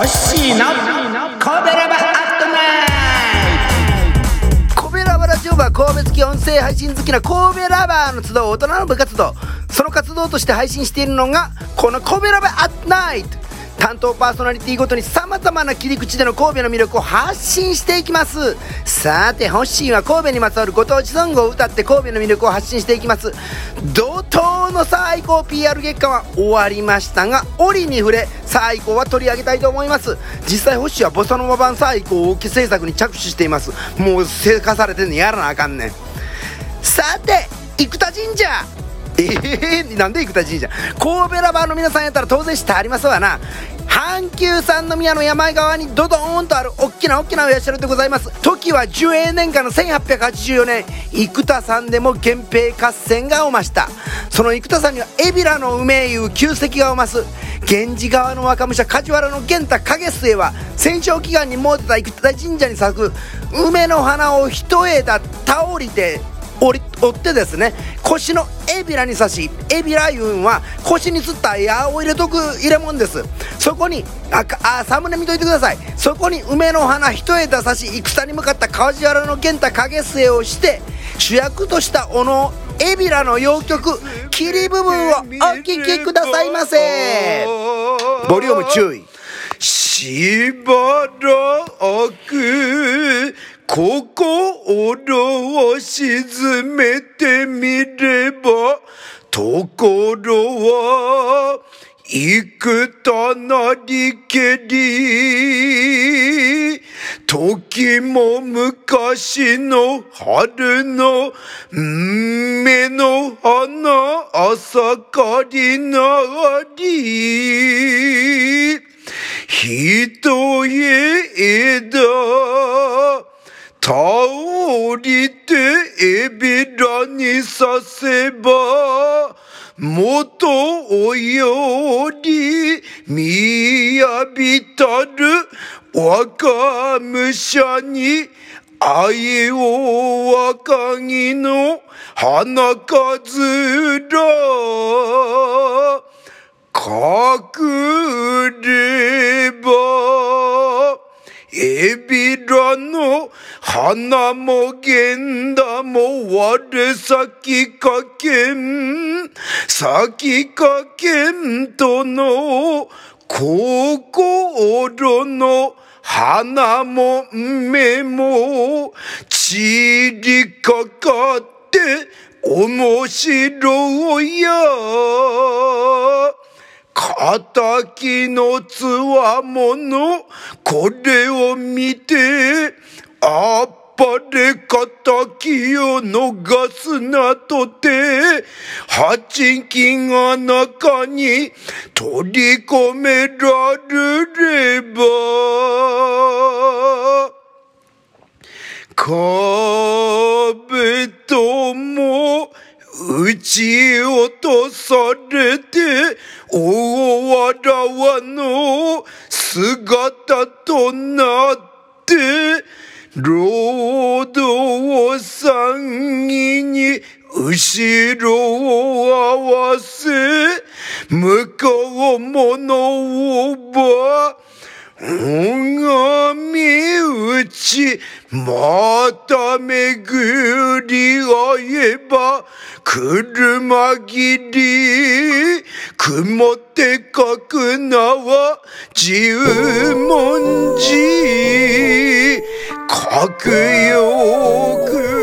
ホッシーのコベラバアットナイトコベラバラジオは神戸好き音声配信好きな神戸ラバーの集う大人の部活動。その活動として配信しているのがこのコベラバアットナイト。担当パーソナリティごとにさまざまな切り口での神戸の魅力を発信していきます。さてホッシーは神戸にまつわるご当地ソングを歌って神戸の魅力を発信していきます。怒涛の最高 PR 月間は終わりましたが折に触れ最高は取り上げたいと思います。実際ホッシーはボサノバ版最高を制作に着手しています。もう成果されてんねやらなあかんねん。さて生田神社。えー、なんで生田神社？神戸ラバーの皆さんやったら当然知ってありますわな。阪急三宮の山側にドドーンとある大きな大きなお社でございます。時は寿永年間の1884年。生田さんでも源平合戦がおました。その生田さんには海老名の梅湯旧跡がおます。源氏側の若武者梶原の源太影末は戦勝祈願に設けた生田神社に咲く梅の花を一枝倒りて折り折ってですね腰のエビラに刺しエビラいうんは腰につった矢を入れとく入れ物です。そこにああサムネ見といてください。そこに梅の花一枝刺し戦に向かった梶原の源太影末をして主役とした小野エビラの洋曲切り部分をお聴きくださいませ。ボリューム注意。しばらく心を沈めてみればところは幾多なりけり時も昔の春の目の花朝かりなり。人へ枝倒りてエビラにさせば元およりみやびたる若武者に愛を若木の花数ら隠ればエビラの花も源田も我先かけん先かけんとの心の花も目も散りかかって面白いや。仇のつわものこれを見てあっぱれ敵を逃すなとて八気が中に取り込められれば壁ち落とされて大わらわの姿となって労働を参議に後ろを合わせ向こうものをば拝み打ちまた巡り会えば車切り雲って書く名は十文字。核よく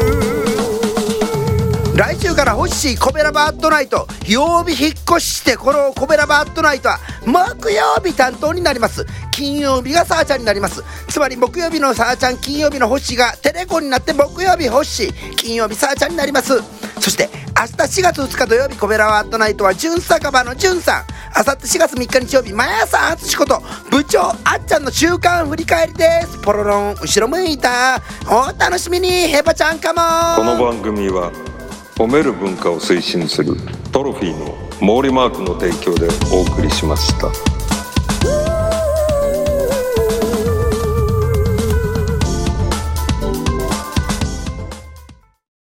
来週からホッシーコベラバットナイト。曜日引っ越ししてこのコベラバットナイトは木曜日担当になります。金曜日がさーちゃんになります。つまり木曜日のさーちゃん金曜日のホッシーがテレコになって木曜日ホッシー金曜日さーちゃんになります。そして明日4月2日土曜日コベラバットナイトは純酒場の純さん。あさって4月3日日曜日毎朝淳こと部長あっちゃんの週間振り返りです。ポロロン後ろ向いた。お楽しみにヘバちゃんかも。この番組は褒める文化を推進するトロフィーの毛利マークの提供でお送りしました。